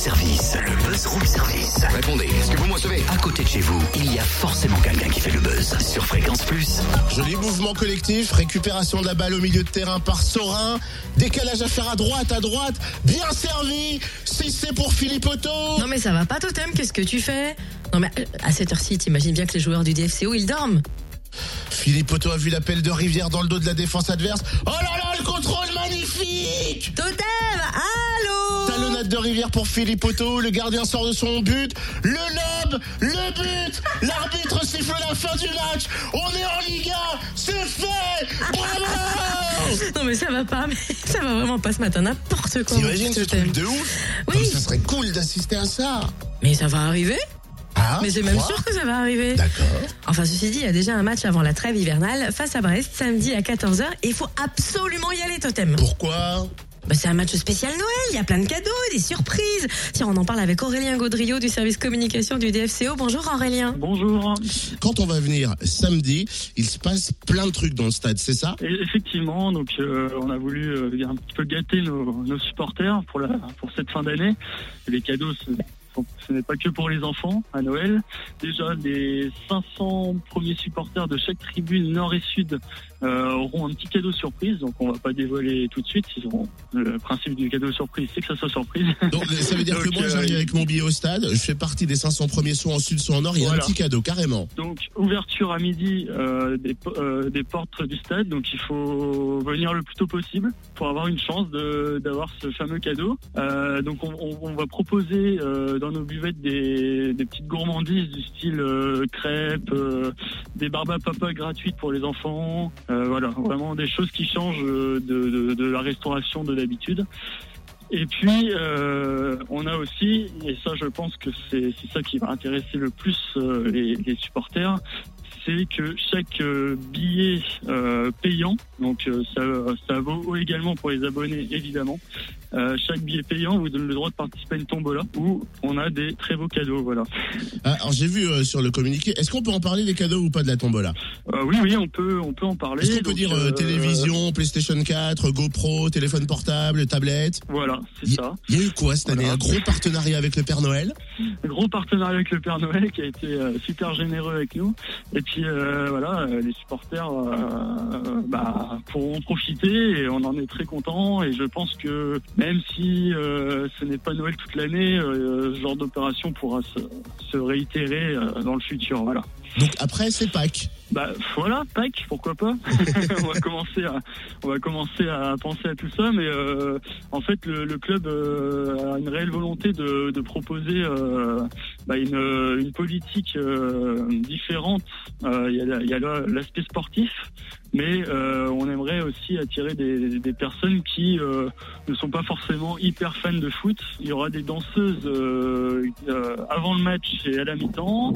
service, le buzz room service. Répondez, est-ce que vous me recevez À côté de chez vous, il y a forcément quelqu'un qui fait le buzz sur Fréquence Plus. Joli mouvement collectif, récupération de la balle au milieu de terrain par Sorin, décalage à faire à droite, à droite, bien servi, si c'est pour Philippe Otto. Non mais ça va pas Totem, qu'est-ce que tu fais Non mais euh, à cette heure-ci, t'imagines bien que les joueurs du DFCO, ils dorment Philippe Otto a vu l'appel de Rivière dans le dos de la défense adverse. Oh là là, le contrôle magnifique Totem Allô de Rivière pour Philippe Otto, le gardien sort de son but, le lob, le but, l'arbitre siffle la fin du match, on est en Liga, c'est fait. Bravo. Non mais ça va pas, mais ça va vraiment pas ce matin, n'importe quoi. T'imagines ce truc de ouf Oui. Comme ça serait cool d'assister à ça. Mais ça va arriver. Ah, Mais c'est même sûr que ça va arriver. D'accord. Enfin, ceci dit, il y a déjà un match avant la trêve hivernale face à Brest samedi à 14h et il faut absolument y aller, Totem. Pourquoi? Bah, c'est un match spécial Noël, il y a plein de cadeaux, des surprises. Tiens, on en parle avec Aurélien Gaudriot du service communication du DFCO. Bonjour Aurélien. Bonjour. Quand on va venir samedi, il se passe plein de trucs dans le stade, c'est ça? Effectivement, donc euh, on a voulu euh, un petit peu gâter nos, nos supporters pour la pour cette fin d'année. Les cadeaux, ce, sont- n'est pas que pour les enfants à Noël. Déjà, les 500 premiers supporters de chaque tribune nord et sud euh, auront un petit cadeau surprise. Donc on va pas dévoiler tout de suite. Ils auront, le principe du cadeau surprise, c'est que ça soit surprise. Donc ça veut dire que moi euh, j'arrive avec mon billet au stade, je fais partie des 500 premiers soit en sud, soit en nord, il y a Voilà. un petit cadeau carrément. Donc ouverture à midi euh, des, po- euh, des portes du stade, donc il faut venir le plus tôt possible pour avoir une chance d'avoir ce fameux cadeau. Euh, donc on, on- on va proposer euh, dans nos buvettes des, petites gourmandises du style euh, crêpes, euh, des barbes à papa gratuites pour les enfants, euh, voilà vraiment des choses qui changent de, la restauration de d'habitude. Et puis, on a aussi, et ça je pense que c'est ça qui va intéresser le plus les supporters, c'est que chaque euh, billet euh, payant, donc euh, ça, ça vaut également pour les abonnés évidemment, euh, chaque billet payant vous donne le droit de participer à une tombola où on a des très beaux cadeaux. Voilà. Ah, alors j'ai vu euh, sur le communiqué, est-ce qu'on peut en parler des cadeaux ou pas de la tombola? Euh, oui, oui, on peut, on peut en parler. Est-ce qu'on peut dire télévision, PlayStation 4, GoPro, téléphone portable, tablette? Voilà, c'est ça. Il y a eu quoi cette année? Voilà. Un gros partenariat avec le Père Noël? Un gros partenariat avec le Père Noël qui a été super généreux avec nous. Et puis euh, voilà, les supporters euh, euh, bah, pourront profiter et on en est très content. Et je pense que même si euh, ce n'est pas Noël toute l'année, euh, ce genre d'opération pourra se, se réitérer euh, dans le futur. Voilà. Donc après c'est Pâques. Bah voilà, Pâques, pourquoi pas On va commencer à, on va commencer à penser à tout ça, mais euh, en fait le, le club euh, a une réelle volonté de, de proposer euh, bah, une, une politique euh, différente. Euh, Il y a, l'aspect sportif, mais euh, on aimerait aussi attirer des, personnes qui euh, ne sont pas forcément hyper fans de foot. Il y aura des danseuses euh, euh, avant le match et à la mi-temps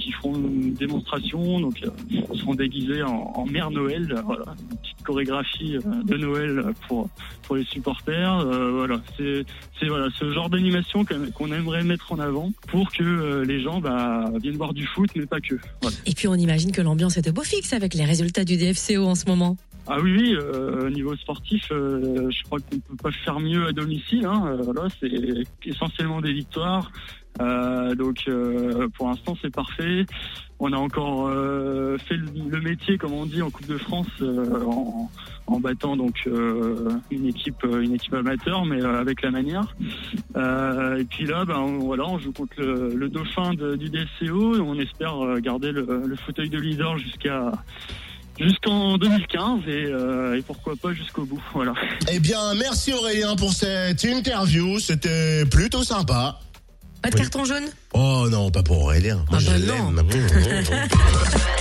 qui feront une démonstration, donc euh, seront déguisés en, mère Noël, euh, chorégraphie euh, de Noël pour pour les supporters, euh, voilà, c'est voilà ce genre d'animation qu'on aimerait mettre en avant pour que euh, les gens bah, viennent voir du foot, mais pas que. Et puis on imagine que l'ambiance est au beau fixe avec les résultats du DFCO en ce moment. Ah oui, oui, euh, au niveau sportif, euh, je crois qu'on peut pas faire mieux à domicile. Hein, euh, c'est essentiellement des victoires. Euh, donc euh, pour l'instant c'est parfait. On a encore euh, fait le, métier, comme on dit, en Coupe de France, euh, en, en battant donc euh, une équipe, une équipe amateur, mais avec la manière. Et puis là, ben on- voilà, on joue contre le, le dauphin du DCO et on espère garder le, le fauteuil de leader jusqu'à jusqu'en 2015 et, euh, et pourquoi pas jusqu'au bout. Voilà. Eh bien merci Aurélien pour cette interview, c'était plutôt sympa. Pas de Oui. carton jaune? Oh non, pas pour Aurélien. Moi Ah je bah l'aime.